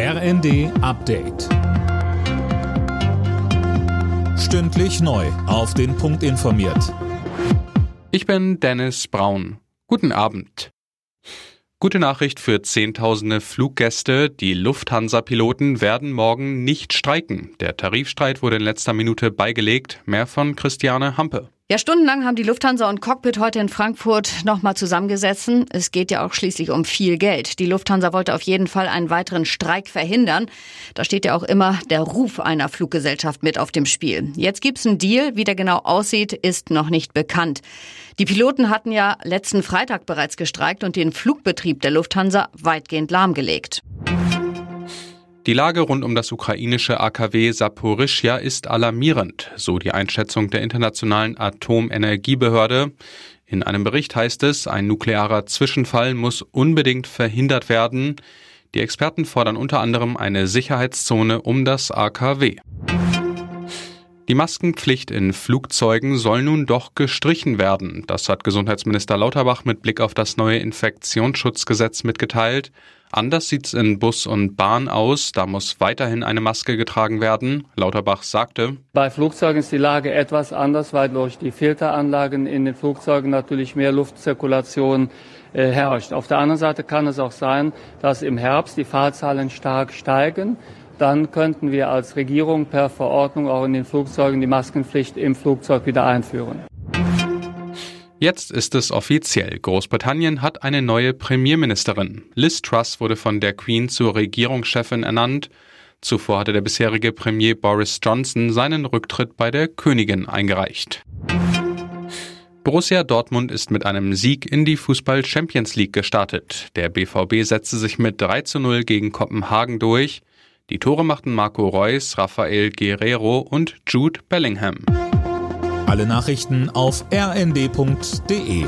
RND Update. Stündlich neu. Auf den Punkt informiert. Ich bin Dennis Braun. Guten Abend. Gute Nachricht für Zehntausende Fluggäste. Die Lufthansa-Piloten werden morgen nicht streiken. Der Tarifstreit wurde in letzter Minute beigelegt. Mehr von Christiane Hampe. Ja, stundenlang haben die Lufthansa und Cockpit heute in Frankfurt nochmal zusammengesetzt. Es geht ja auch schließlich um viel Geld. Die Lufthansa wollte auf jeden Fall einen weiteren Streik verhindern. Da steht ja auch immer der Ruf einer Fluggesellschaft mit auf dem Spiel. Jetzt gibt's einen Deal. Wie der genau aussieht, ist noch nicht bekannt. Die Piloten hatten ja letzten Freitag bereits gestreikt und den Flugbetrieb der Lufthansa weitgehend lahmgelegt. Die Lage rund um das ukrainische AKW Saporischja ist alarmierend, so die Einschätzung der Internationalen Atomenergiebehörde. In einem Bericht heißt es, ein nuklearer Zwischenfall muss unbedingt verhindert werden. Die Experten fordern unter anderem eine Sicherheitszone um das AKW. Die Maskenpflicht in Flugzeugen soll nun doch gestrichen werden. Das hat Gesundheitsminister Lauterbach mit Blick auf das neue Infektionsschutzgesetz mitgeteilt. Anders sieht's in Bus und Bahn aus. Da muss weiterhin eine Maske getragen werden. Lauterbach sagte, Bei Flugzeugen ist die Lage etwas anders, weil durch die Filteranlagen in den Flugzeugen natürlich mehr Luftzirkulation äh, herrscht. Auf der anderen Seite kann es auch sein, dass im Herbst die Fahrzahlen stark steigen dann könnten wir als Regierung per Verordnung auch in den Flugzeugen die Maskenpflicht im Flugzeug wieder einführen. Jetzt ist es offiziell. Großbritannien hat eine neue Premierministerin. Liz Truss wurde von der Queen zur Regierungschefin ernannt. Zuvor hatte der bisherige Premier Boris Johnson seinen Rücktritt bei der Königin eingereicht. Borussia Dortmund ist mit einem Sieg in die Fußball Champions League gestartet. Der BVB setzte sich mit 3 zu 0 gegen Kopenhagen durch. Die Tore machten Marco Reus, Rafael Guerrero und Jude Bellingham. Alle Nachrichten auf rnd.de